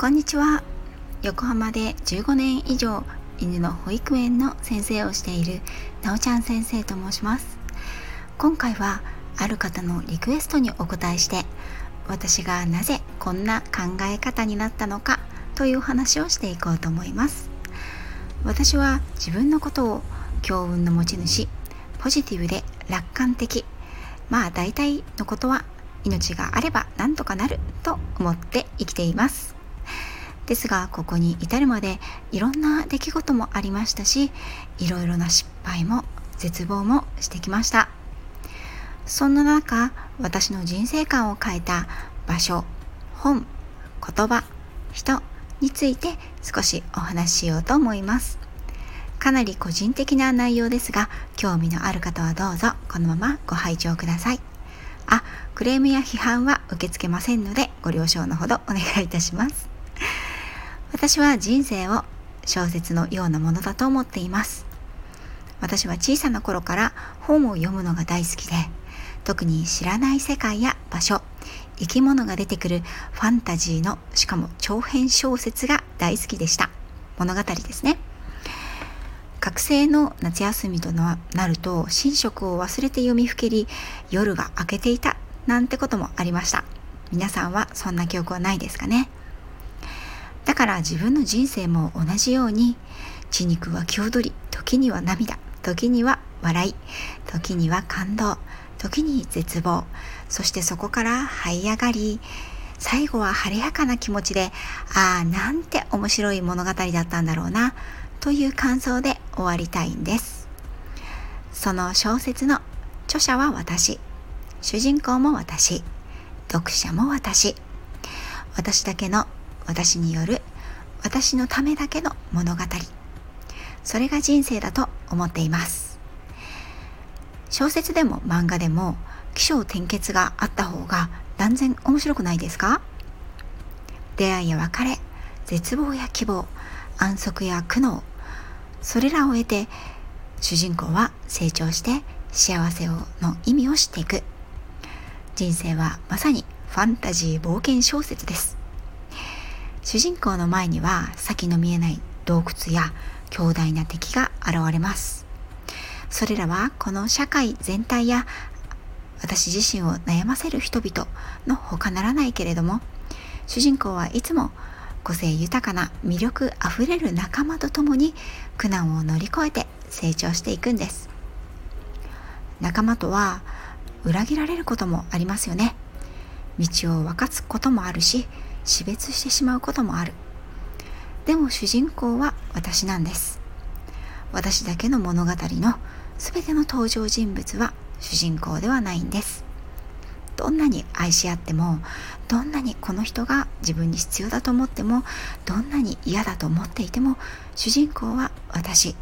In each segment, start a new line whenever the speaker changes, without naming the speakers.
こんにちは。横浜で15年以上犬の保育園の先生をしているなおちゃん先生と申します。今回はある方のリクエストにお答えして私がなぜこんな考え方になったのかという話をしていこうと思います。私は自分のことを強運の持ち主ポジティブで楽観的まあ大体のことは命があれば何とかなると思って生きています。ですがここに至るまでいろんな出来事もありましたしいろいろな失敗も絶望もしてきました。そんな中私の人生観を変えた場所本言葉人について少しお話ししようと思います。かなり個人的な内容ですが興味のある方はどうぞこのままご拝聴ください。あクレームや批判は受け付けませんのでご了承のほどお願いいたします。私は人生を小説のようなものだと思っています。私は小さな頃から本を読むのが大好きで特に知らない世界や場所生き物が出てくるファンタジーのしかも長編小説が大好きでした。物語ですね。学生の夏休みとなると寝食を忘れて読みふけり夜が明けていたなんてこともありました。皆さんはそんな記憶はないですかね？から自分の人生も同じように血肉は気踊り時には涙時には笑い時には感動時に絶望そしてそこから這い上がり最後は晴れやかな気持ちでああなんて面白い物語だったんだろうなという感想で終わりたいんです。その小説の著者は私主人公も私読者も私私だけの私による私のためだけの物語。それが人生だと思っています。小説でも漫画でも起承転結があった方が断然面白くないですか？出会いや別れ絶望や希望安息や苦悩それらを得て主人公は成長して幸せをの意味を知っていく。人生はまさにファンタジー冒険小説です。主人公の前には先の見えない洞窟や強大な敵が現れます。それらはこの社会全体や私自身を悩ませる人々の他ならないけれども主人公はいつも個性豊かな魅力あふれる仲間と共に苦難を乗り越えて成長していくんです。仲間とは裏切られることもありますよね。道を分かつこともあるし死別してしまうこともある。でも主人公は私なんです。私だけの物語の全ての登場人物は主人公ではないんです。どんなに愛し合ってもどんなにこの人が自分に必要だと思ってもどんなに嫌だと思っていても主人公は私。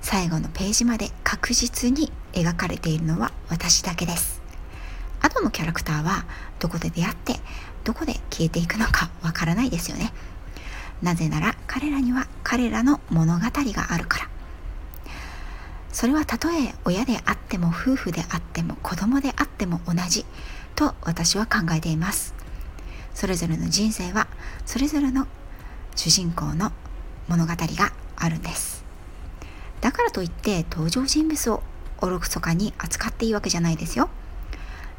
最後のページまで確実に描かれているのは私だけです。後のキャラクターはどこで出会ってどこで消えていくのかわからないですよね。なぜなら彼らには彼らの物語があるから。それはたとえ親であっても夫婦であっても子供であっても同じと私は考えています。それぞれの人生はそれぞれの主人公の物語があるんです。だからといって登場人物をおろくそかに扱っていいわけじゃないですよ。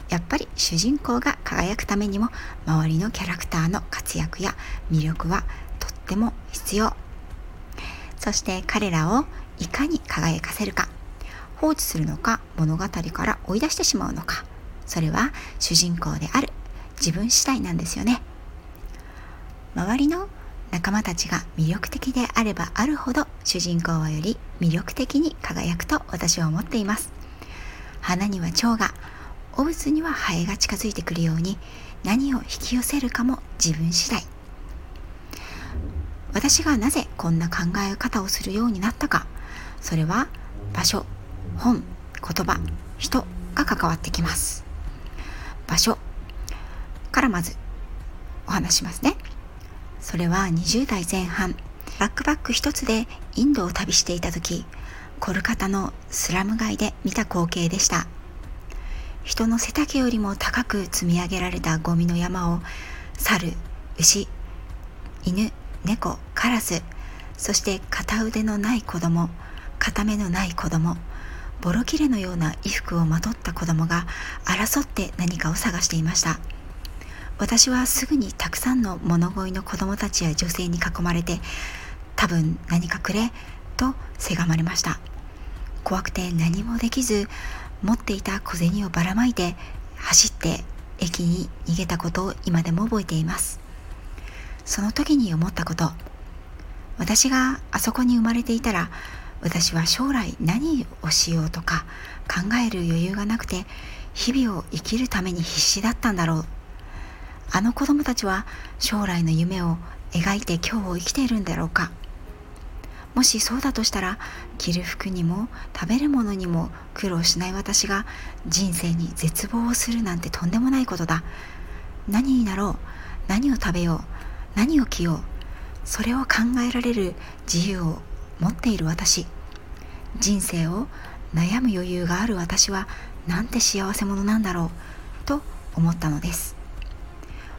やっぱり主人公が輝くためにも周りのキャラクターの活躍や魅力はとっても必要。そして彼らをいかに輝かせるか。放置するのか物語から追い出してしまうのか。それは主人公である。自分次第なんですよね。周りの仲間たちが魅力的であればあるほど主人公はより魅力的に輝くと私は思っています。花には蝶がオブスにはハエが近づいてくるように何を引き寄せるかも自分次第。私がなぜこんな考え方をするようになったかそれは場所本言葉人が関わってきます。場所からまずお話しますね。それは20代前半バックパック一つでインドを旅していた時コルカタのスラム街で見た光景でした。人の背丈よりも高く積み上げられたゴミの山を猿牛犬猫カラスそして片腕のない子供片目のない子供ボロ切れのような衣服をまとった子供が争って何かを探していました。私はすぐにたくさんの物乞いの子供たちや女性に囲まれて多分何かくれとせがまれました。怖くて何もできず持っていた小銭をばらまいて走って駅に逃げたことを今でも覚えています。その時に思ったこと。私があそこに生まれていたら私は将来何をしようとか考える余裕がなくて日々を生きるために必死だったんだろう。あの子供たちは将来の夢を描いて今日を生きているんだろうか。もしそうだとしたら着る服にも食べるものにも苦労しない私が人生に絶望をするなんてとんでもないことだ。何になろう？何を食べよう？何を着よう？それを考えられる自由を持っている私。人生を悩む余裕がある私はなんて幸せ者なんだろう？と思ったのです。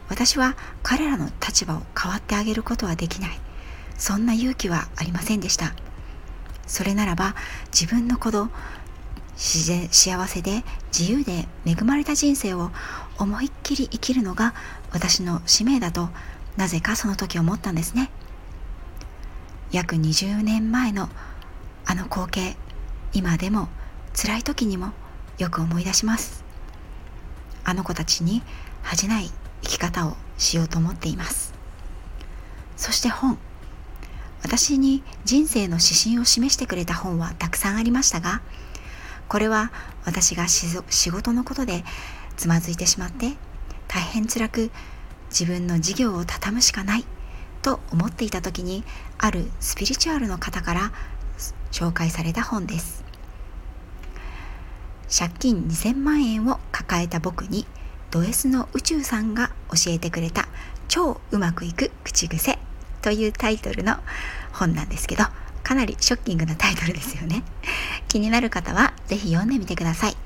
私は彼らの立場を変わってあげることはできない。そんな勇気はありませんでした。それならば自分の子供自然幸せで自由で恵まれた人生を思いっきり生きるのが私の使命だとなぜかその時思ったんですね。約20年前のあの光景今でも辛い時にもよく思い出します。あの子たちに恥じない生き方をしようと思っています。そして本私に人生の指針を示してくれた本はたくさんありましたがこれは私が仕事のことでつまずいてしまって大変辛く自分の事業を畳むしかないと思っていた時にあるスピリチュアルの方から紹介された本です。借金2000万円を抱えた僕にド S の宇宙さんが教えてくれた超うまくいく口癖というタイトルの本なんですけどかなりショッキングなタイトルですよね。気になる方は是非読んでみてください。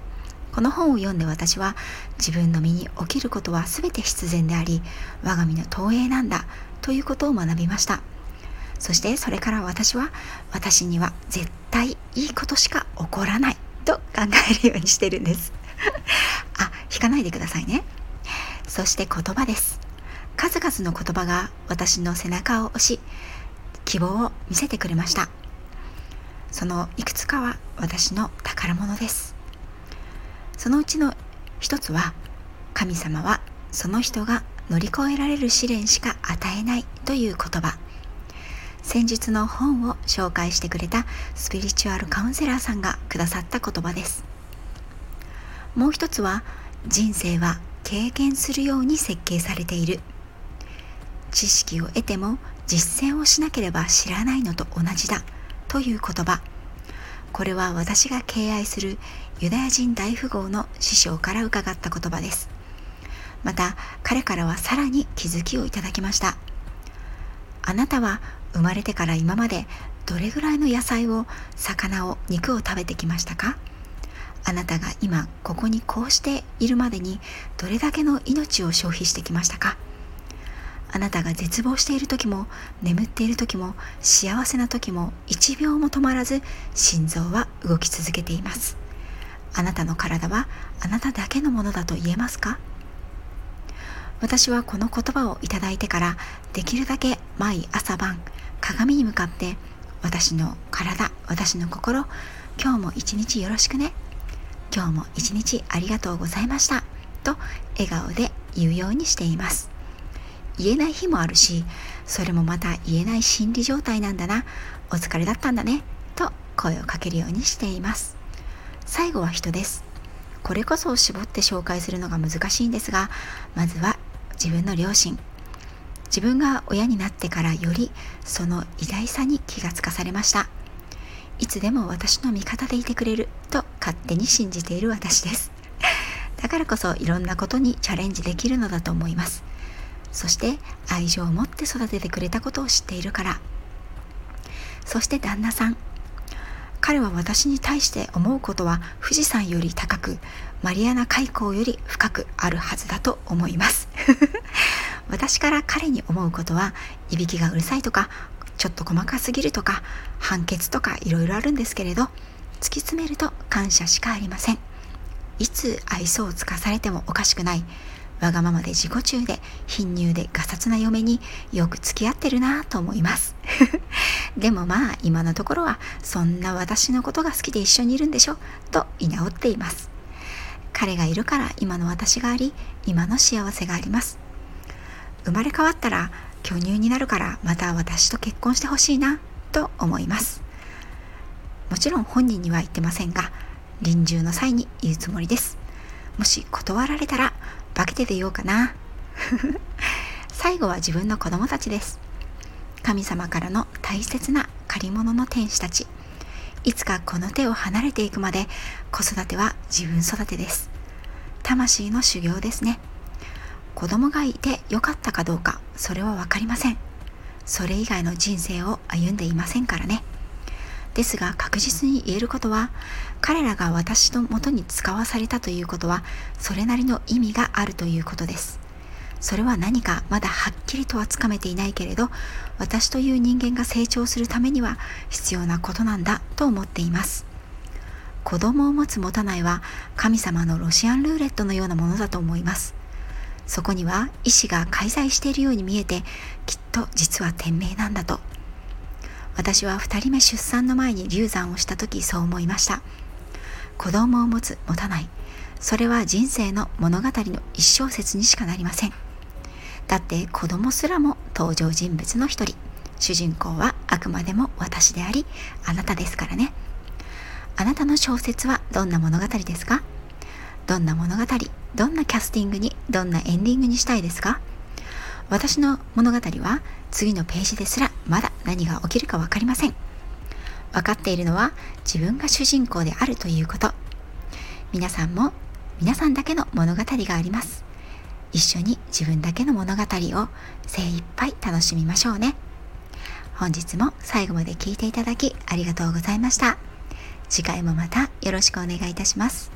この本を読んで私は自分の身に起きることは全て必然であり我が身の投影なんだということを学びました。そしてそれから私は私には絶対いいことしか起こらないと考えるようにしてるんです。あ引かないでくださいね。そして言葉です。数々の言葉が私の背中を押し希望を見せてくれました。そのいくつかは私の宝物です。そのうちの一つは神様はその人が乗り越えられる試練しか与えないという言葉。先日の本を紹介してくれたスピリチュアルカウンセラーさんがくださった言葉です。もう一つは人生は経験するように設計されている。知識を得ても実践をしなければ知らないのと同じだ。という言葉。これは私が敬愛するユダヤ人大富豪の師匠から伺った言葉です。また彼からはさらに気づきをいただきました。あなたは生まれてから今までどれぐらいの野菜を魚を肉を食べてきましたか？あなたが今ここにこうしているまでにどれだけの命を消費してきましたか？あなたが絶望している時も眠っている時も幸せな時も1秒も止まらず心臓は動き続けています。あなたの体はあなただけのものだと言えますか？私はこの言葉をいただいてからできるだけ毎朝晩鏡に向かって私の体私の心今日も一日よろしくね。今日も一日ありがとうございました。と笑顔で言うようにしています。言えない日もあるしそれもまた言えない心理状態なんだな。お疲れだったんだね。と声をかけるようにしています。最後は人です。これこそを絞って紹介するのが難しいんですがまずは自分の両親。自分が親になってからよりその偉大さに気がつかされました。いつでも私の味方でいてくれる。と勝手に信じている私です。だからこそいろんなことにチャレンジできるのだと思います。そして愛情を持って育ててくれたことを知っているから。そして旦那さん。彼は私に対して思うことは富士山より高くマリアナ海溝より深くあるはずだと思います。私から彼に思うことはいびきがうるさいとかちょっと細かすぎるとか判決とかいろいろあるんですけれど突き詰めると感謝しかありません。いつ愛想をつかされてもおかしくない。わがままで自己中で貧乳でガサツな嫁によく付き合ってるなと思います。でもまあ今のところはそんな私のことが好きで一緒にいるんでしょと居直っています。彼がいるから今の私があり今の幸せがあります。生まれ変わったら巨乳になるからまた私と結婚してほしいなと思います。もちろん本人には言ってませんが臨終の際に言うつもりです。もし断られたら化けて出ようかな。最後は自分の子供たちです。神様からの大切な借り物の天使たち。いつかこの手を離れていくまで子育ては自分育てです。魂の修行ですね。子供がいてよかったかどうかそれは分かりません。それ以外の人生を歩んでいませんからね。ですが確実に言えることは彼らが私のもとに使わされたということはそれなりの意味があるということです。それは何かまだはっきりとはつかめていないけれど私という人間が成長するためには必要なことなんだと思っています。子供を持つ持たないは神様のロシアンルーレットのようなものだと思います。そこには意志が介在しているように見えてきっと実は天命なんだと。私は2人目出産の前に流産をした時そう思いました。子供を持つ持たない。それは人生の物語の一小節にしかなりません。だって子供すらも登場人物の一人。主人公はあくまでも私でありあなたですからね。あなたの小説はどんな物語ですか？どんな物語どんなキャスティングにどんなエンディングにしたいですか？私の物語は次のページですらまだ何が起きるか分かりません。分かっているのは自分が主人公であるということ。皆さんも皆さんだけの物語があります。一緒に自分だけの物語を精一杯楽しみましょうね。本日も最後まで聞いていただきありがとうございました。次回もまたよろしくお願いいたします。